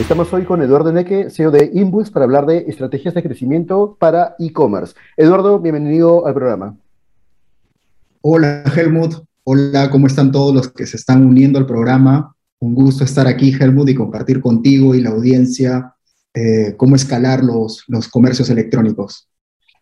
Estamos hoy con Eduardo Neque, CEO de Impulse, para hablar de estrategias de crecimiento para e-commerce. Eduardo, bienvenido al programa. Hola, Helmut. Hola, ¿cómo están todos los que se están uniendo al programa? Un gusto estar aquí, Helmut, y compartir contigo y la audiencia eh, cómo escalar los, los comercios electrónicos.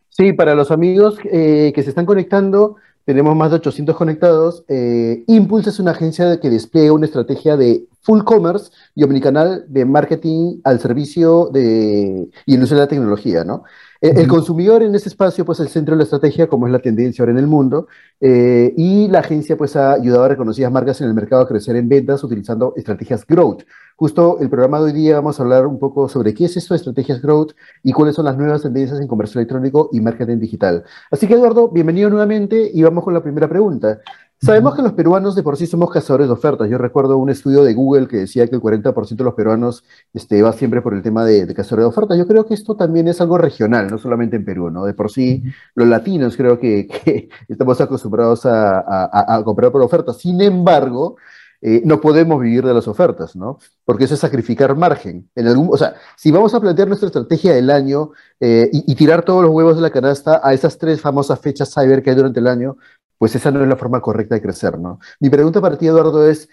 Sí, para los amigos eh, que se están conectando, tenemos más de 800 conectados. Eh, Impulse es una agencia que despliega una estrategia de full commerce y omnicanal de marketing al servicio de y el uso de la tecnología, ¿no? El, consumidor en ese espacio, pues, el centro de la estrategia, como es la tendencia ahora en el mundo, eh, y la agencia, pues, ha ayudado a reconocidas marcas en el mercado a crecer en ventas utilizando estrategias growth. Justo el programa de hoy día vamos a hablar un poco sobre qué es esto de estrategias growth y cuáles son las nuevas tendencias en comercio electrónico y marketing digital. Así que, Eduardo, bienvenido nuevamente y vamos con la primera pregunta. Sabemos que los peruanos de por sí somos cazadores de ofertas. Yo recuerdo un estudio de Google que decía que el 40% de los peruanos este, va siempre por el tema de, de cazadores de ofertas. Yo creo que esto también es algo regional, no solamente en Perú, ¿no? De por sí, los latinos creo que, estamos acostumbrados a, comprar por ofertas. Sin embargo, eh, no podemos vivir de las ofertas, ¿no? Porque eso es sacrificar margen. En algún, o sea, si vamos a plantear nuestra estrategia del año eh, y, y, tirar todos los huevos de la canasta a esas tres famosas fechas cyber que hay durante el año, pues esa no es la forma correcta de crecer, ¿no? Mi pregunta para ti, Eduardo, es,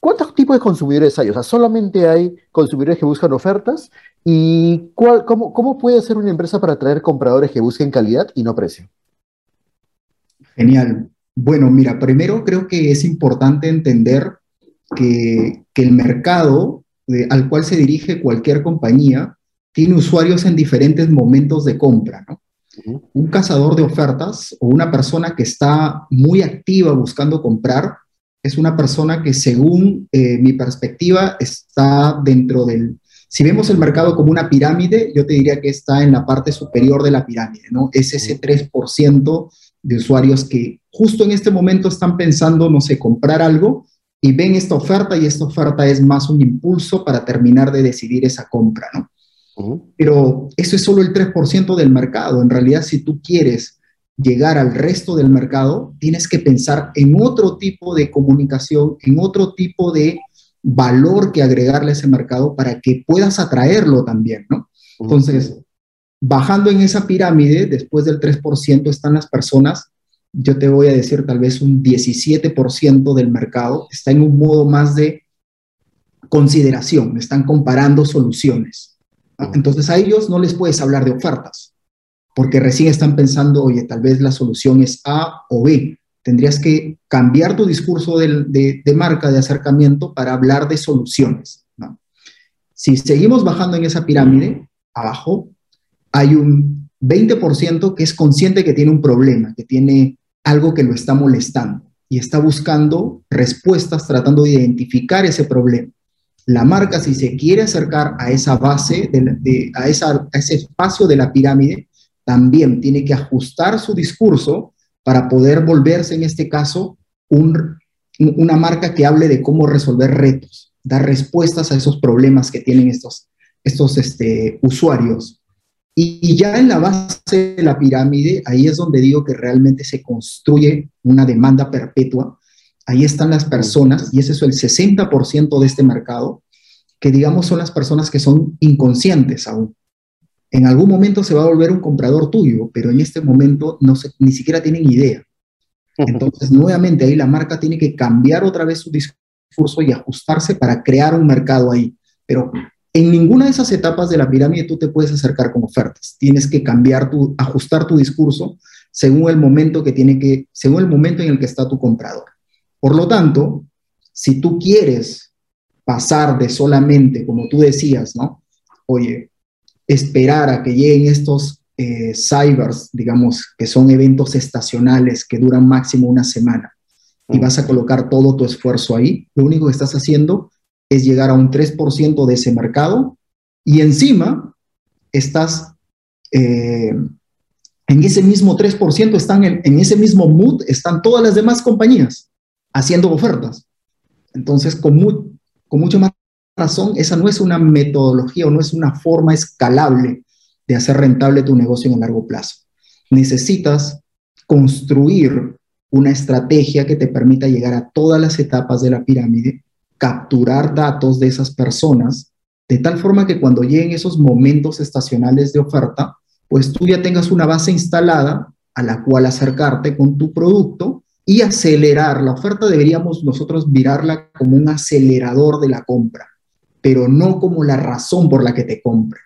¿cuántos tipos de consumidores hay? O sea, ¿solamente hay consumidores que buscan ofertas? ¿Y cómo, puede hacer una empresa para atraer compradores que busquen calidad y no precio? Genial. Bueno, mira, primero creo que es importante entender que, que el mercado al cual se dirige cualquier compañía tiene usuarios en diferentes momentos de compra, ¿no? Un cazador de ofertas o una persona que está muy activa buscando comprar es una persona que según eh, mi perspectiva está dentro del... Si vemos el mercado como una pirámide, yo te diría que está en la parte superior de la pirámide, ¿no? Es ese 3% de usuarios que justo en este momento están pensando, no sé, comprar algo y ven esta oferta y esta oferta es más un impulso para terminar de decidir esa compra, ¿no? Pero eso es solo el 3% del mercado. En realidad, si tú quieres llegar al resto del mercado, tienes que pensar en otro tipo de comunicación, en otro tipo de valor que agregarle a ese mercado para que puedas atraerlo también, ¿no? Entonces, bajando en esa pirámide, después del 3% están las personas, yo te voy a decir tal vez un 17% del mercado está en un modo más de consideración, están comparando soluciones. Entonces a ellos no les puedes hablar de ofertas, porque recién están pensando, oye, tal vez la solución es A o B. Tendrías que cambiar tu discurso de, marca, de acercamiento, para hablar de soluciones. Si seguimos bajando en esa pirámide, abajo, hay un 20% que es consciente que tiene un problema, que tiene algo que lo está molestando y está buscando respuestas tratando de identificar ese problema la marca, si se quiere acercar a esa base, de, a, ese espacio de la pirámide, también tiene que ajustar su discurso para poder volverse, en este caso, una marca que hable de cómo resolver retos, dar respuestas a esos problemas que tienen estos, estos este, usuarios. Y, y, ya en la base de la pirámide, ahí es donde digo que realmente se construye una demanda perpetua Ahí están las personas, y ese es el 60% de este mercado, que digamos son las personas que son inconscientes aún. En algún momento se va a volver un comprador tuyo, pero en este momento no ni siquiera tienen idea. Entonces, nuevamente ahí la marca tiene que cambiar otra vez su discurso y ajustarse para crear un mercado ahí. Pero en ninguna de esas etapas de la pirámide tú te puedes acercar con ofertas. Tienes que cambiar tu, ajustar tu discurso según el momento que tiene que, según el momento en el que está tu comprador. Por lo tanto, si tú quieres pasar de solamente, como tú decías, ¿no? Oye, esperar a que lleguen estos eh, cybers, digamos, que son eventos estacionales que duran máximo una semana, y vas a colocar todo tu esfuerzo ahí, lo único que estás haciendo es llegar a un 3% de ese mercado y encima estás eh, en ese mismo 3%, están en, en, ese mismo mood, están todas las demás compañías haciendo ofertas. Entonces, con, con mucha más razón, esa no es una metodología o no es una forma escalable de hacer rentable tu negocio en el largo plazo. Necesitas construir una estrategia que te permita llegar a todas las etapas de la pirámide, capturar datos de esas personas, de tal forma que cuando lleguen esos momentos estacionales de oferta, pues tú ya tengas una base instalada a la cual acercarte con tu producto y acelerar. La oferta deberíamos nosotros mirarla como un acelerador de la compra, pero no como la razón por la que te compre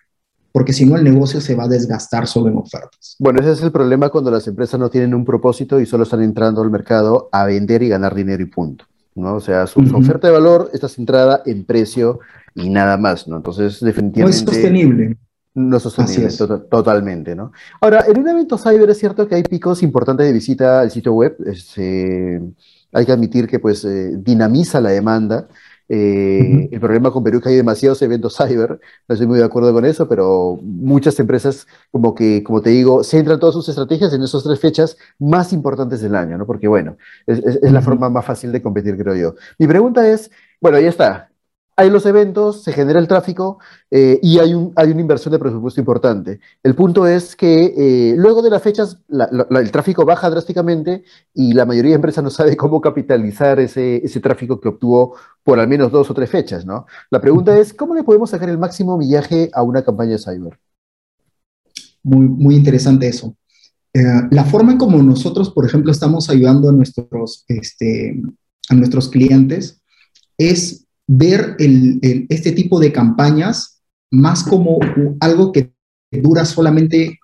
porque si no el negocio se va a desgastar solo en ofertas. Bueno, ese es el problema cuando las empresas no tienen un propósito y solo están entrando al mercado a vender y ganar dinero y punto. ¿no? O sea, su, oferta de valor está centrada en precio y nada más, ¿no? Entonces, definitivamente... No es sostenible. No es sostenible, totalmente, ¿no? Ahora, en un evento cyber es cierto que hay picos importantes de visita al sitio web. Este, hay que admitir que pues eh, dinamiza la demanda eh, el problema con Perú es que hay demasiados eventos cyber, no estoy muy de acuerdo con eso, pero muchas empresas, como que, como te digo, centran todas sus estrategias en esas tres fechas más importantes del año, ¿no? Porque, bueno, es, es la forma más fácil de competir, creo yo. Mi pregunta es, bueno, ya está, hay los eventos, se genera el tráfico eh, y hay, un, hay una inversión de presupuesto importante. El punto es que eh, luego de las fechas el tráfico baja drásticamente y la mayoría de empresas no sabe cómo capitalizar ese, ese tráfico que obtuvo por al menos dos o tres fechas. ¿no? La pregunta es, ¿cómo le podemos sacar el máximo millaje a una campaña cyber? Muy, muy interesante eso. Eh, la forma en como nosotros, por ejemplo, estamos ayudando a nuestros, este, a nuestros clientes es ver este tipo de campañas más como algo que dura solamente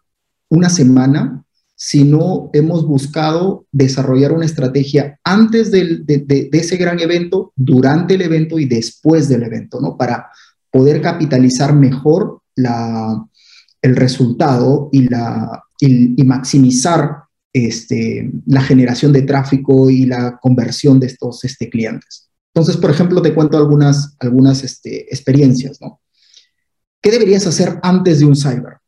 una semana, sino hemos buscado desarrollar una estrategia antes de, ese gran evento, durante el evento y después del evento, ¿no? Para poder capitalizar mejor el resultado y, maximizar este, la generación de tráfico y la conversión de estos este, clientes. Entonces, por ejemplo, te cuento algunas, algunas este, experiencias, ¿no? ¿Qué deberías hacer antes de un cyber?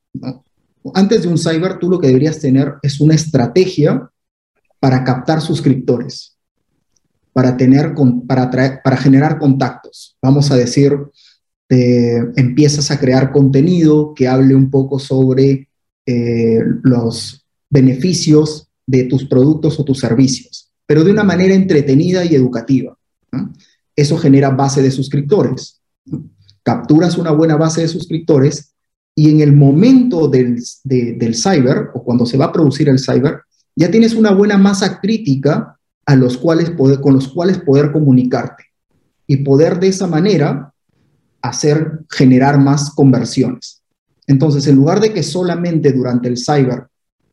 Antes de un cyber, tú lo que deberías tener es una estrategia para captar suscriptores, para, tener, para, para generar contactos. Vamos a decir, empiezas a crear contenido que hable un poco sobre eh, los beneficios de tus productos o tus servicios, pero de una manera entretenida y educativa. Eso genera base de suscriptores. Capturas una buena base de suscriptores y en el momento del, del cyber o cuando se va a producir el cyber, ya tienes una buena masa crítica a los cuales poder, con los cuales poder comunicarte y poder de esa manera hacer generar más conversiones. Entonces, en lugar de que solamente durante el cyber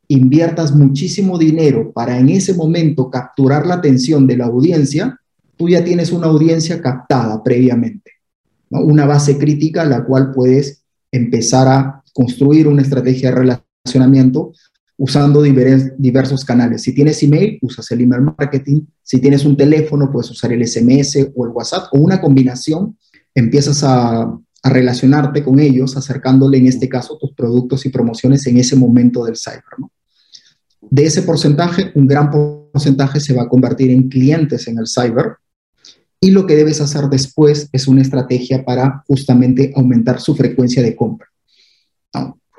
inviertas muchísimo dinero para en ese momento capturar la atención de la audiencia, tú ya tienes una audiencia captada previamente, una base crítica a la cual puedes empezar a construir una estrategia de relacionamiento usando diversos canales. Si tienes email, usas el email marketing. Si tienes un teléfono, puedes usar el SMS o el WhatsApp o una combinación. Empiezas a, relacionarte con ellos, acercándole en este caso tus productos y promociones en ese momento del cyber. De ese porcentaje, un gran porcentaje se va a convertir en clientes en el cyber y lo que debes hacer después es una estrategia para justamente aumentar su frecuencia de compra.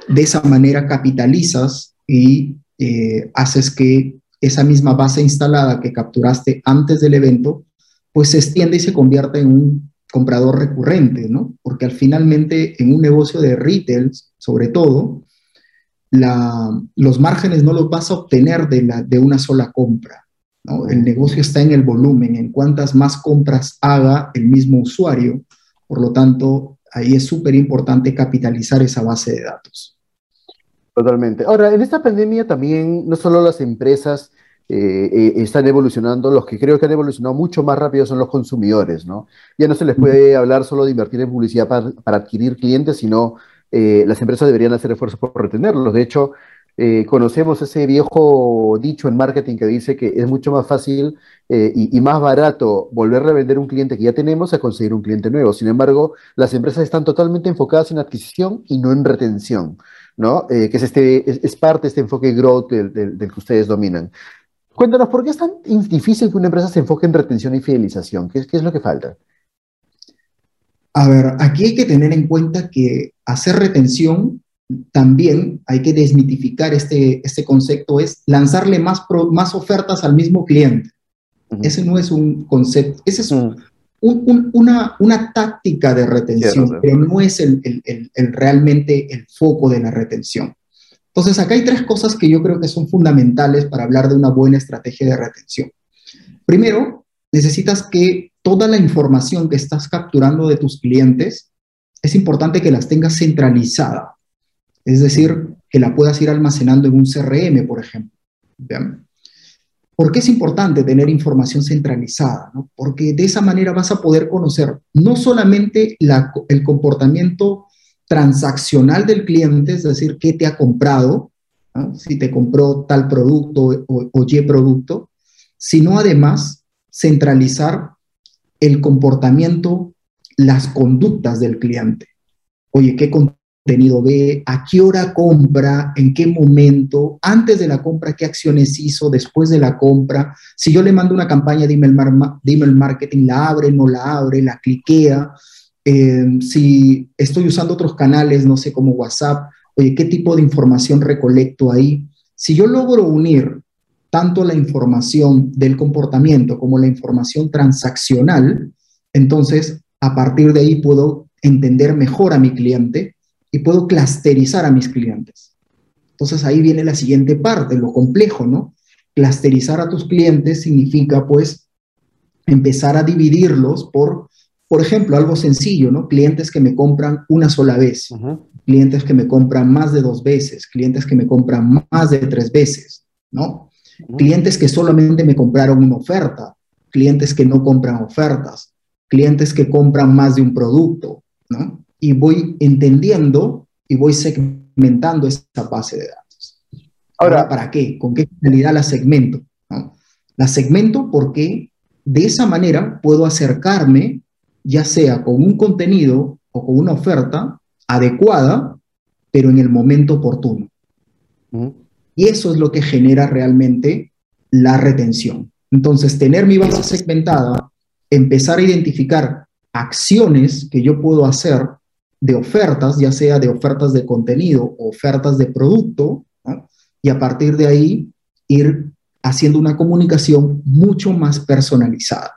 De esa manera capitalizas y eh, haces que esa misma base instalada que capturaste antes del evento, pues se extiende y se convierte en un comprador recurrente, ¿no? Porque al finalmente en un negocio de retail, sobre todo, los márgenes no los vas a obtener de, una sola compra. El negocio está en el volumen, en cuántas más compras haga el mismo usuario. Por lo tanto, ahí es súper importante capitalizar esa base de datos. Totalmente. Ahora, en esta pandemia también no solo las empresas eh, eh, están evolucionando, los que creo que han evolucionado mucho más rápido son los consumidores, ¿no? Ya no se les puede hablar solo de invertir en publicidad para, adquirir clientes, sino las empresas deberían hacer esfuerzos por retenerlos. De hecho, conocemos ese viejo dicho en marketing que dice que es mucho más fácil y, y, más barato volverle a vender un cliente que ya tenemos a conseguir un cliente nuevo. Sin embargo, las empresas están totalmente enfocadas en adquisición y no en retención. ¿no? Eh, que es, este, es, parte de este enfoque growth del, que ustedes dominan. Cuéntanos, ¿por qué es tan difícil que una empresa se enfoque en retención y fidelización? ¿Qué, qué es lo que falta? A ver, aquí hay que tener en cuenta que hacer retención también hay que desmitificar este, este concepto, es lanzarle más, más ofertas al mismo cliente. Ese no es un concepto, ese es un, una, una, táctica de retención, pero no es el, el, realmente el foco de la retención. Entonces, acá hay tres cosas que yo creo que son fundamentales para hablar de una buena estrategia de retención. Primero, necesitas que toda la información que estás capturando de tus clientes, es importante que las tengas centralizada. Es decir, que la puedas ir almacenando en un CRM, por ejemplo. ¿Vean? ¿Por qué es importante tener información centralizada? Porque de esa manera vas a poder conocer no solamente el comportamiento transaccional del cliente, es decir, qué te ha comprado, si te compró tal producto o, o Y producto, sino además centralizar el comportamiento, las conductas del cliente. Oye, ¿qué, contenido ve, a qué hora compra, en qué momento, antes de la compra, qué acciones hizo, después de la compra. Si yo le mando una campaña de email, marketing, la abre, no la abre, la cliquea. Eh, si estoy usando otros canales, no sé, como WhatsApp, oye, ¿qué tipo de información recolecto ahí? Si yo logro unir tanto la información del comportamiento como la información transaccional, entonces a partir de ahí puedo entender mejor a mi cliente y puedo clusterizar a mis clientes. Entonces ahí viene la siguiente parte, lo complejo, ¿no? Clusterizar a tus clientes significa pues empezar a dividirlos por, por ejemplo, algo sencillo, ¿no? Clientes que me compran una sola vez, clientes que me compran más de dos veces, clientes que me compran más de tres veces, ¿no? Clientes que solamente me compraron una oferta, clientes que no compran ofertas, clientes que compran más de un producto, ¿no? Y voy entendiendo y voy segmentando esa base de datos. Ahora, ¿para qué? ¿Con qué finalidad la segmento? La segmento porque de esa manera puedo acercarme, ya sea con un contenido o con una oferta adecuada, pero en el momento oportuno. Y eso es lo que genera realmente la retención. Entonces, tener mi base segmentada, empezar a identificar acciones que yo puedo hacer de ofertas, ya sea de ofertas de contenido o ofertas de producto, y a partir de ahí ir haciendo una comunicación mucho más personalizada.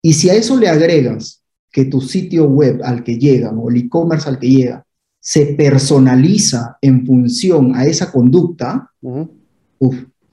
Y si a eso le agregas que tu sitio web al que llega o el e-commerce al que llega se personaliza en función a esa conducta,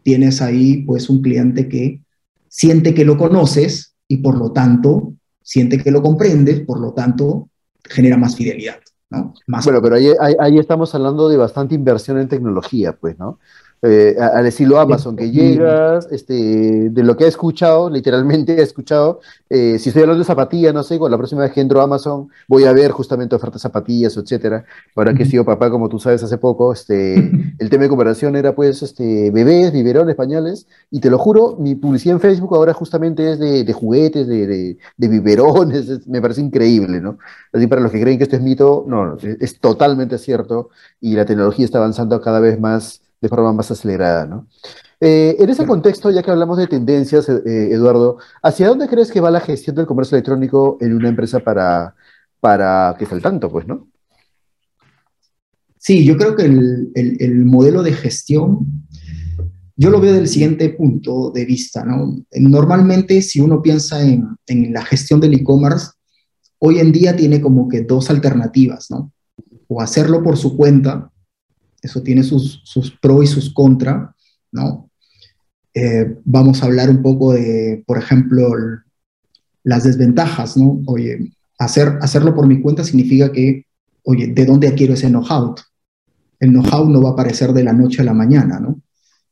tienes ahí pues un cliente que siente que lo conoces y por lo tanto siente que lo comprendes, por lo tanto genera más fidelidad. ¿no? Más bueno, pero ahí, ahí, estamos hablando de bastante inversión en tecnología, pues, ¿no? Eh, al estilo Amazon, que llegas, este, de lo que he escuchado, literalmente he escuchado, eh, si estoy hablando de zapatillas, no sé, la próxima vez que entro a Amazon voy a ver justamente ofertas de zapatillas, etcétera. Ahora que he sido papá, como tú sabes, hace poco, este, el tema de comparación era pues este, bebés, biberones, pañales, y te lo juro, mi publicidad en Facebook ahora justamente es de, juguetes, de, de, biberones, me parece increíble, ¿no? Así para los que creen que esto es mito, no, es, es totalmente cierto y la tecnología está avanzando cada vez más de forma más acelerada, ¿no? Eh, en ese contexto, ya que hablamos de tendencias, eh, Eduardo, ¿hacia dónde crees que va la gestión del comercio electrónico en una empresa para, para que esté al tanto, pues, no? Sí, yo creo que el, modelo de gestión, yo lo veo del siguiente punto de vista, ¿no? Normalmente, si uno piensa en, en la gestión del e-commerce, hoy en día tiene como que dos alternativas, ¿no? O hacerlo por su cuenta, eso tiene sus, sus pros y sus contras, ¿no? Eh, vamos a hablar un poco de, por ejemplo, las desventajas, ¿no? Oye, hacer, hacerlo por mi cuenta significa que, oye, ¿de dónde adquiero ese know-how? El know-how no va a aparecer de la noche a la mañana, ¿no?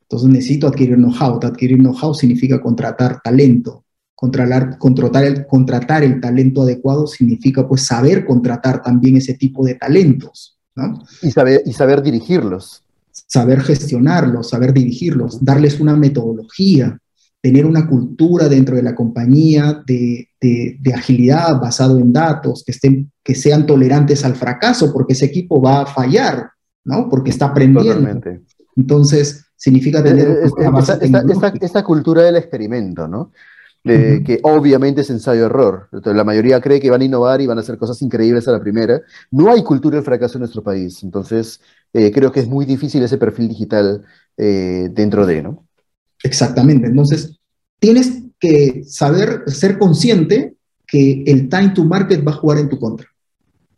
Entonces necesito adquirir know-how. Adquirir know-how significa contratar talento. Contratar, contratar, el, contratar el talento adecuado significa pues saber contratar también ese tipo de talentos. ¿No? Y, saber, y saber dirigirlos. Saber gestionarlos, saber dirigirlos, darles una metodología, tener una cultura dentro de la compañía de, de, de, agilidad basado en datos, que, estén, que sean tolerantes al fracaso, porque ese equipo va a fallar, ¿no? Porque está aprendiendo. Totalmente. Entonces, significa tener esta, esta, esta, cultura del experimento, ¿no? De, uh -huh. que obviamente es ensayo-error. La mayoría cree que van a innovar y van a hacer cosas increíbles a la primera. No hay cultura del fracaso en nuestro país, entonces eh, creo que es muy difícil ese perfil digital eh, dentro de, ¿no? Exactamente. Entonces, tienes que saber, ser consciente que el time to market va a jugar en tu contra,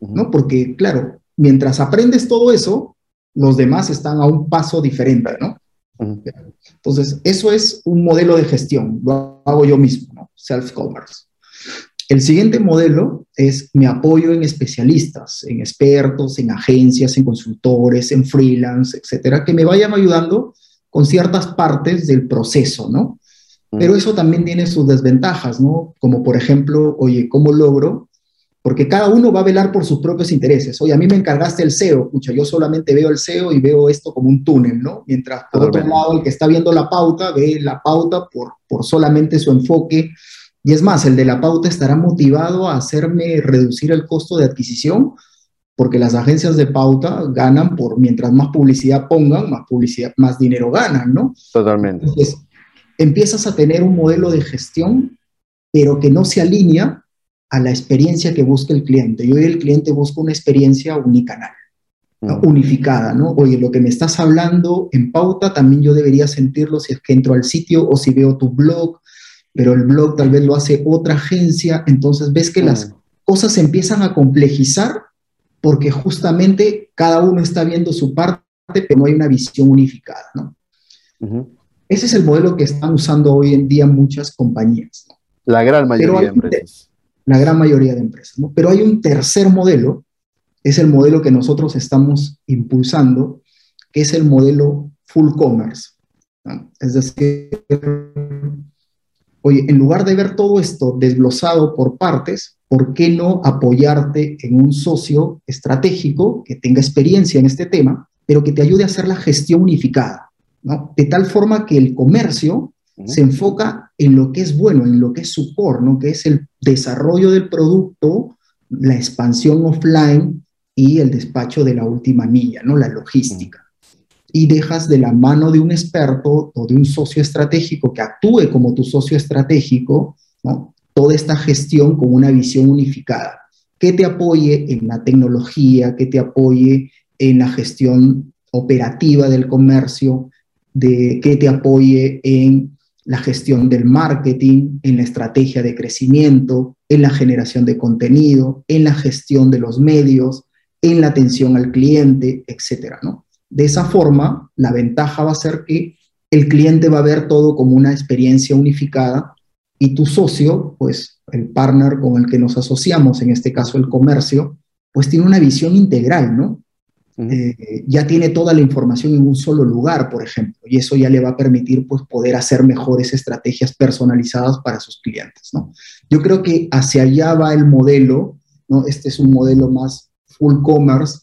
¿no? Porque, claro, mientras aprendes todo eso, los demás están a un paso diferente, ¿no? Entonces, eso es un modelo de gestión, lo hago yo mismo, ¿no? Self-commerce. El siguiente modelo es me apoyo en especialistas, en expertos, en agencias, en consultores, en freelance, etcétera, que me vayan ayudando con ciertas partes del proceso, ¿no? Pero eso también tiene sus desventajas, ¿no? Como por ejemplo, oye, ¿cómo logro? Porque cada uno va a velar por sus propios intereses. Oye, a mí me encargaste el SEO, escucha, yo solamente veo el SEO y veo esto como un túnel, ¿no? Mientras por otro lado, el que está viendo la pauta ve la pauta por, por solamente su enfoque. Y es más, el de la pauta estará motivado a hacerme reducir el costo de adquisición, porque las agencias de pauta ganan por mientras más publicidad pongan, más publicidad, más dinero ganan, ¿no? Totalmente. Entonces, empiezas a tener un modelo de gestión, pero que no se alinea a la experiencia que busca el cliente. Y hoy el cliente busca una experiencia unicanal, mm. unificada, ¿no? Oye, lo que me estás hablando en pauta, también yo debería sentirlo si es que entro al sitio o si veo tu blog, pero el blog tal vez lo hace otra agencia, entonces ves que mm. las cosas se empiezan a complejizar porque justamente cada uno está viendo su parte, pero no hay una visión unificada, ¿no? Uh -huh. Ese es el modelo que están usando hoy en día muchas compañías. La gran mayoría de empresas. La gran mayoría de empresas. ¿no? Pero hay un tercer modelo, es el modelo que nosotros estamos impulsando, que es el modelo full commerce. ¿no? Es decir, oye, en lugar de ver todo esto desglosado por partes, ¿por qué no apoyarte en un socio estratégico que tenga experiencia en este tema, pero que te ayude a hacer la gestión unificada? ¿no? De tal forma que el comercio se enfoca en lo que es bueno, en lo que es su core, ¿no? Que es el desarrollo del producto, la expansión offline y el despacho de la última milla, ¿no? La logística. Y dejas de la mano de un experto o de un socio estratégico que actúe como tu socio estratégico, ¿no? Toda esta gestión con una visión unificada, que te apoye en la tecnología, que te apoye en la gestión operativa del comercio, de que te apoye en la gestión del marketing, en la estrategia de crecimiento, en la generación de contenido, en la gestión de los medios, en la atención al cliente, etcétera, ¿no? De esa forma, la ventaja va a ser que el cliente va a ver todo como una experiencia unificada y tu socio, pues el partner con el que nos asociamos, en este caso el comercio, pues tiene una visión integral, ¿no? Eh, ya tiene toda la información en un solo lugar, por ejemplo, y eso ya le va a permitir pues, poder hacer mejores estrategias personalizadas para sus clientes. ¿no? Yo creo que hacia allá va el modelo, ¿no? este es un modelo más full commerce,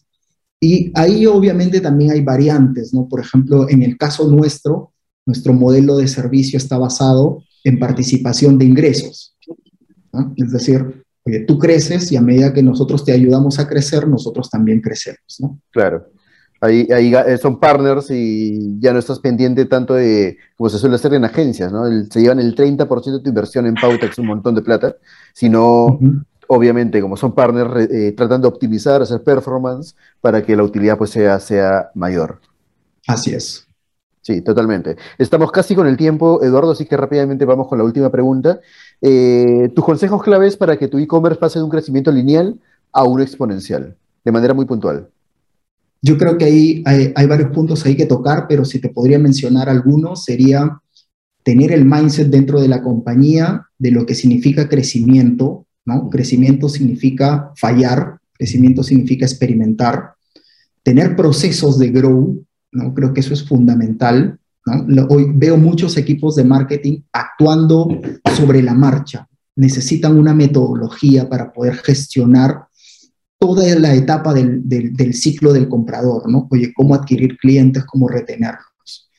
y ahí obviamente también hay variantes, ¿no? por ejemplo, en el caso nuestro, nuestro modelo de servicio está basado en participación de ingresos, es decir, Tú creces y a medida que nosotros te ayudamos a crecer, nosotros también crecemos, ¿no? Claro. Ahí, ahí son partners y ya no estás pendiente tanto de, como se suele hacer en agencias, ¿no? El, se llevan el 30% de tu inversión en pauta, que es un montón de plata, sino, uh -huh. obviamente, como son partners, eh, tratan de optimizar, hacer performance para que la utilidad pues sea, sea mayor. Así es. Sí, totalmente. Estamos casi con el tiempo, Eduardo, así que rápidamente vamos con la última pregunta. Eh, tus consejos claves para que tu e-commerce pase de un crecimiento lineal a uno exponencial, de manera muy puntual. Yo creo que hay, hay, hay, varios puntos ahí que tocar, pero si te podría mencionar algunos, sería tener el mindset dentro de la compañía de lo que significa crecimiento, ¿no? Crecimiento significa fallar, crecimiento significa experimentar, tener procesos de grow, ¿no? Creo que eso es fundamental, Hoy veo muchos equipos de marketing actuando sobre la marcha. Necesitan una metodología para poder gestionar toda la etapa del, del, ciclo del comprador, ¿no? Oye, cómo adquirir clientes, cómo retenerlos.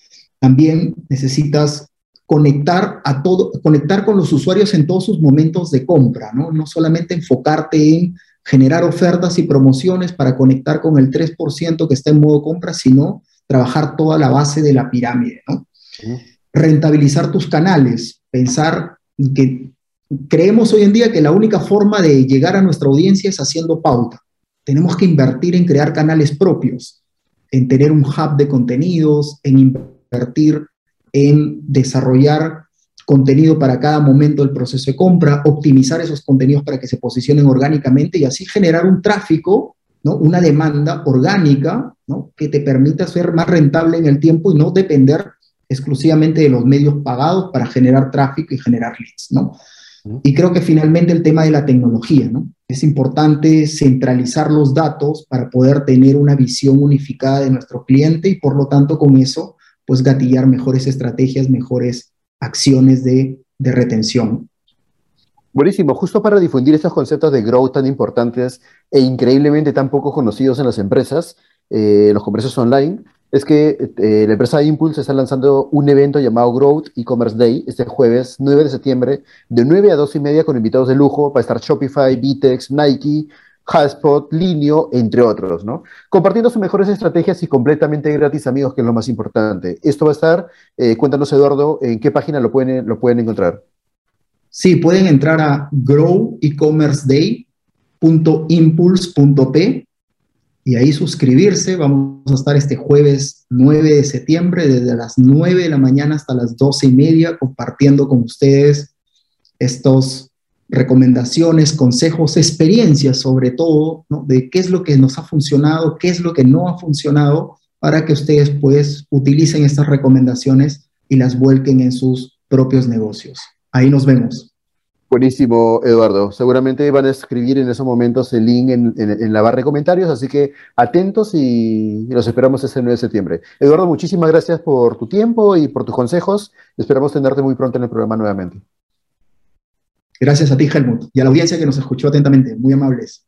También necesitas conectar a todo, conectar con los usuarios en todos sus momentos de compra, ¿no? No solamente enfocarte en generar ofertas y promociones para conectar con el 3% que está en modo compra, sino trabajar toda la base de la pirámide, ¿no? Rentabilizar tus canales, pensar que creemos hoy en día que la única forma de llegar a nuestra audiencia es haciendo pauta. Tenemos que invertir en crear canales propios, en tener un hub de contenidos, en invertir en desarrollar contenido para cada momento del proceso de compra, optimizar esos contenidos para que se posicionen orgánicamente y así generar un tráfico, ¿no? una demanda orgánica ¿no? que te permita ser más rentable en el tiempo y no depender exclusivamente de los medios pagados para generar tráfico y generar leads. ¿no? Y creo que finalmente el tema de la tecnología, ¿no? Es importante centralizar los datos para poder tener una visión unificada de nuestro cliente y por lo tanto con eso, pues gatillar mejores estrategias, mejores acciones de, de retención. Buenísimo, justo para difundir estos conceptos de growth tan importantes e increíblemente tan poco conocidos en las empresas, eh, los comercios online, es que eh, la empresa Impulse está lanzando un evento llamado Growth E-Commerce Day este jueves 9 de septiembre, de 9 a 2 y media con invitados de lujo para estar Shopify, Vitex, Nike, Hotspot, Linio, entre otros, ¿no? Compartiendo sus mejores estrategias y completamente gratis, amigos, que es lo más importante. Esto va a estar, eh, cuéntanos, Eduardo, en qué página lo pueden, lo pueden encontrar. Sí, pueden entrar a growecommerceday.impulse.p y ahí suscribirse. Vamos a estar este jueves 9 de septiembre, desde las 9 de la mañana hasta las 12 y media, compartiendo con ustedes estos recomendaciones, consejos, experiencias sobre todo, de qué es lo que nos ha funcionado, qué es lo que no ha funcionado, para que ustedes pues utilicen estas recomendaciones y las vuelquen en sus propios negocios. Ahí nos vemos. Buenísimo, Eduardo. Seguramente van a escribir en esos momentos el link en, la barra de comentarios, así que atentos y los esperamos ese 9 de septiembre. Eduardo, muchísimas gracias por tu tiempo y por tus consejos. Esperamos tenerte muy pronto en el programa nuevamente. Gracias a ti, Helmut, y a la audiencia que nos escuchó atentamente. Muy amables.